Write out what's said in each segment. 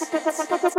Yes.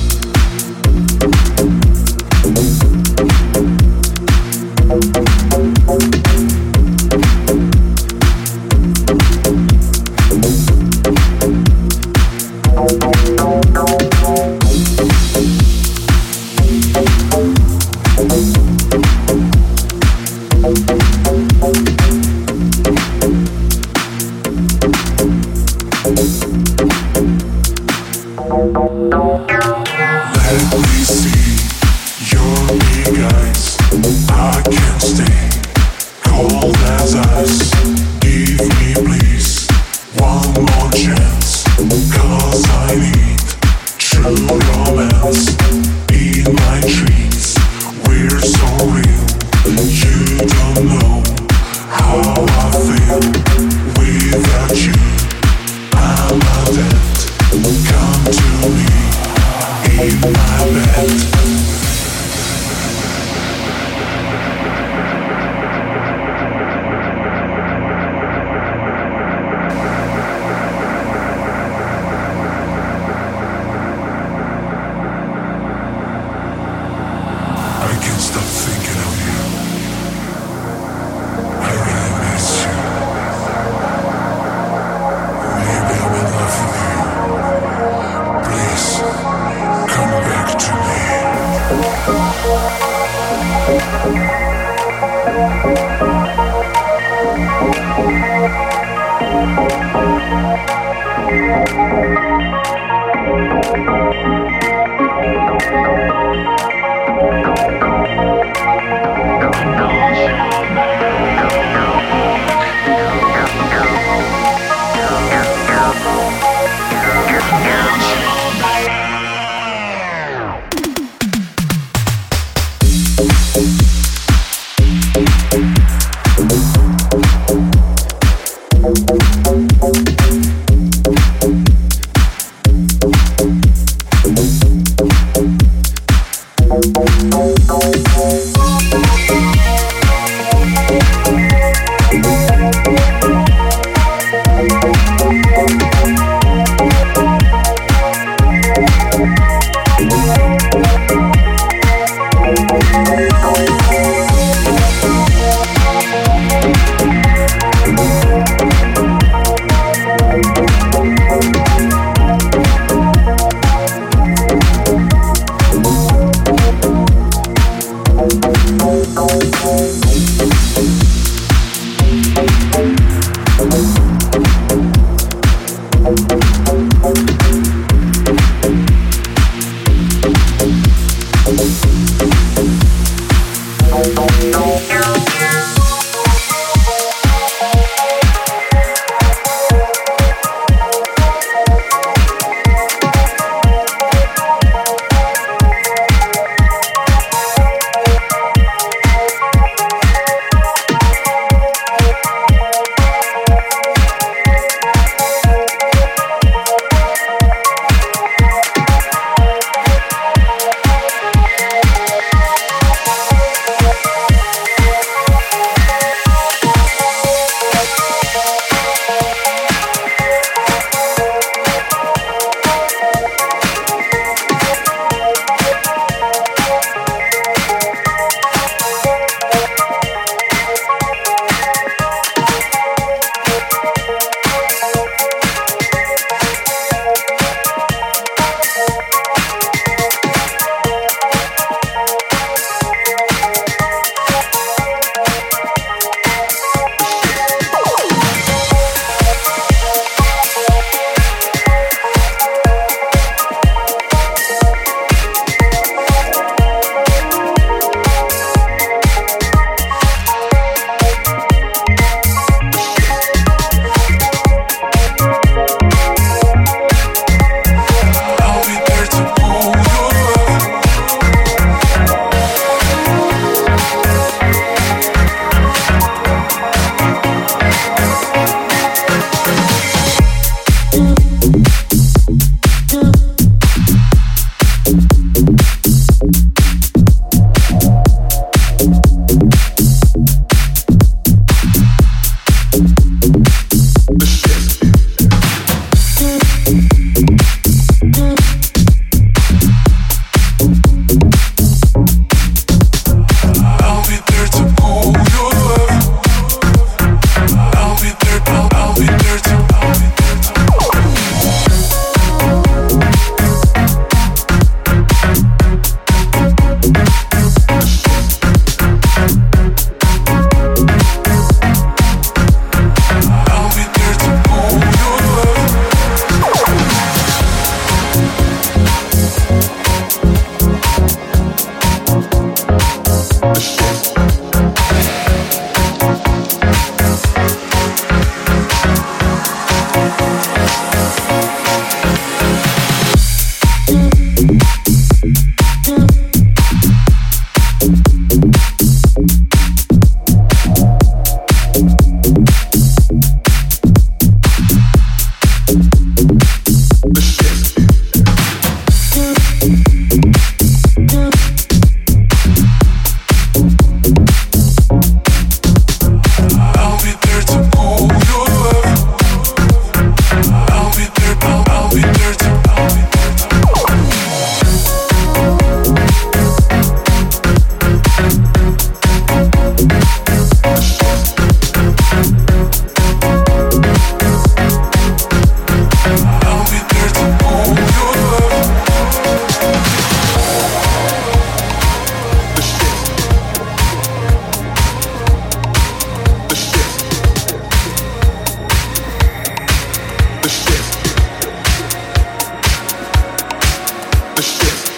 shit.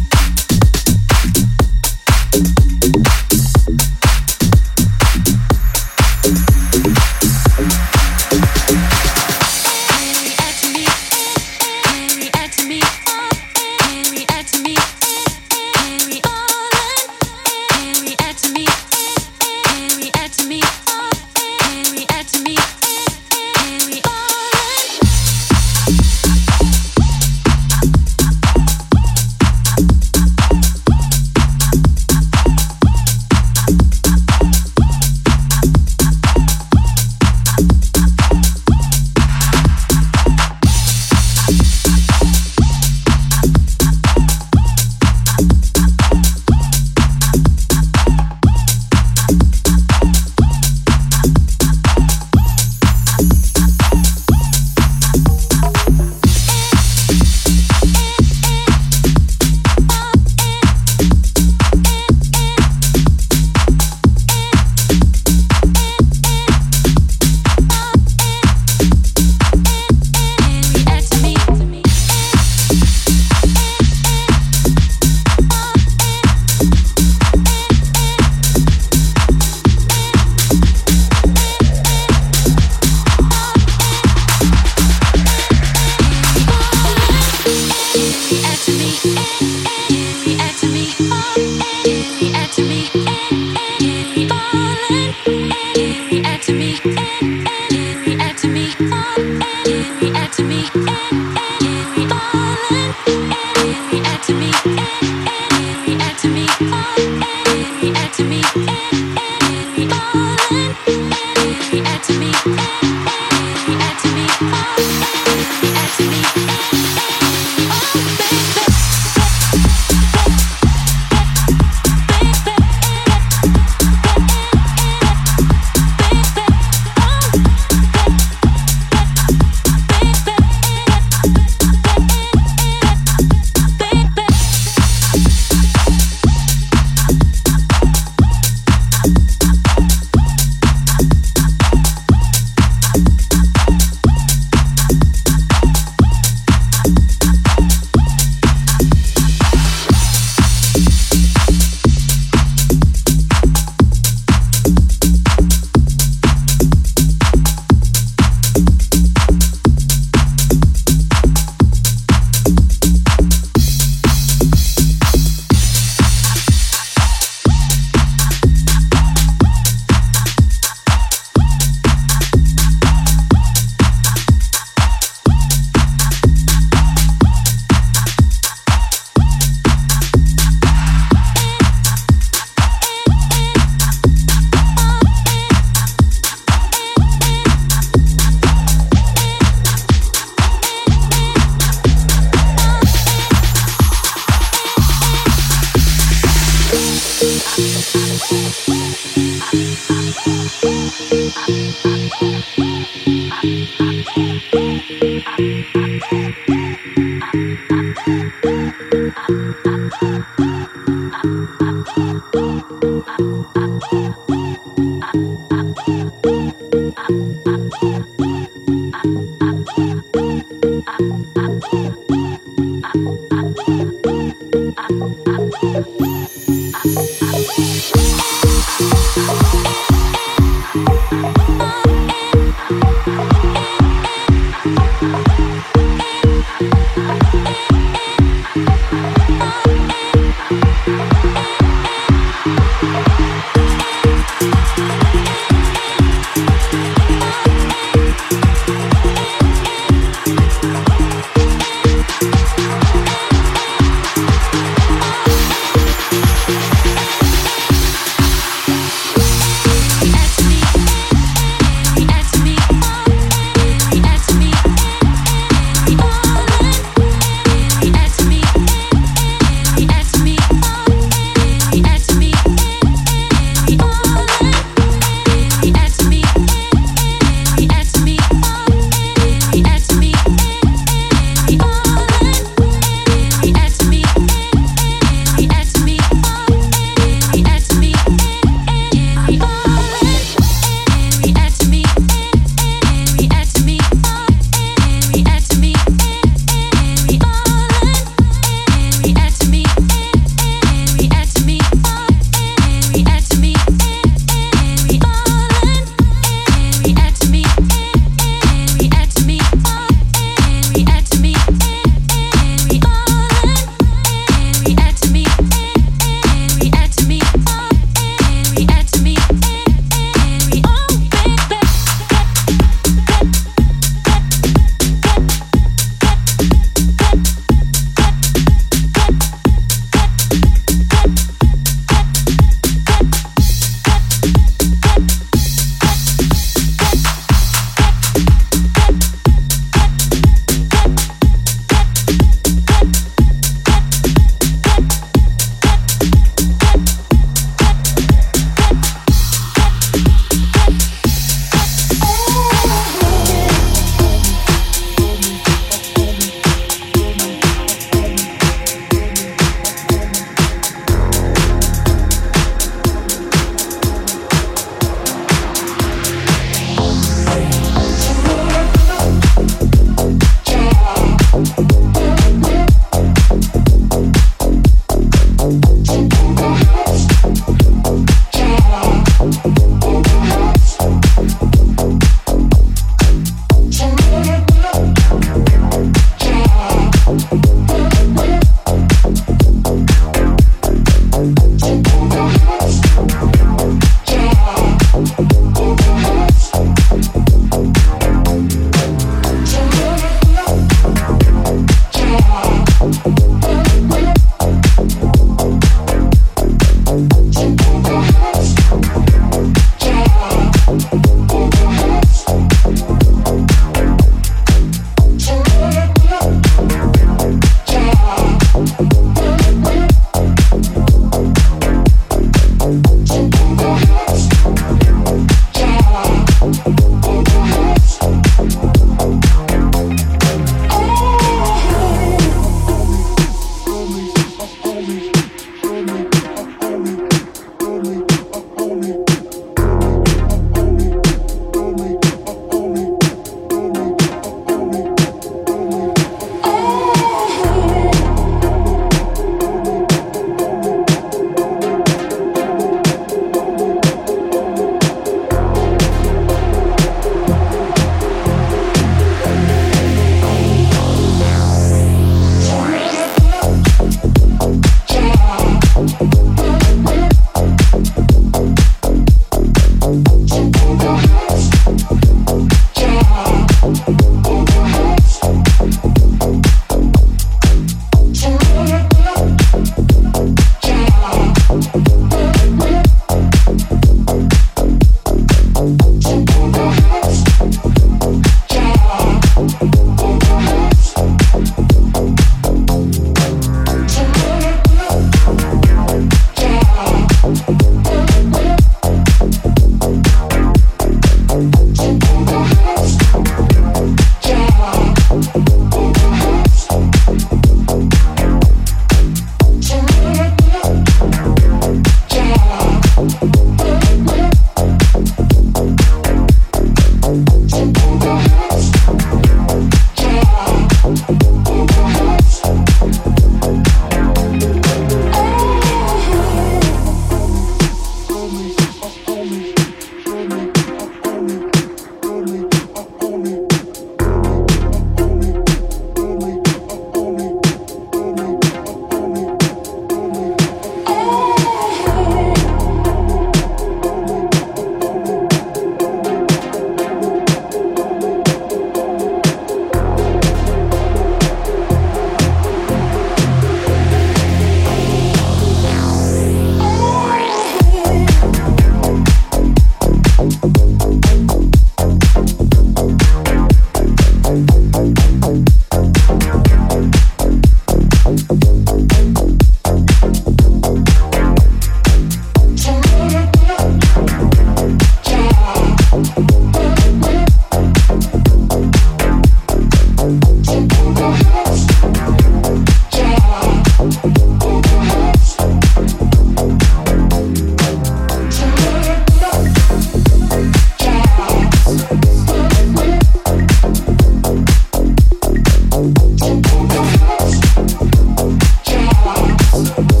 Child.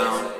Oh.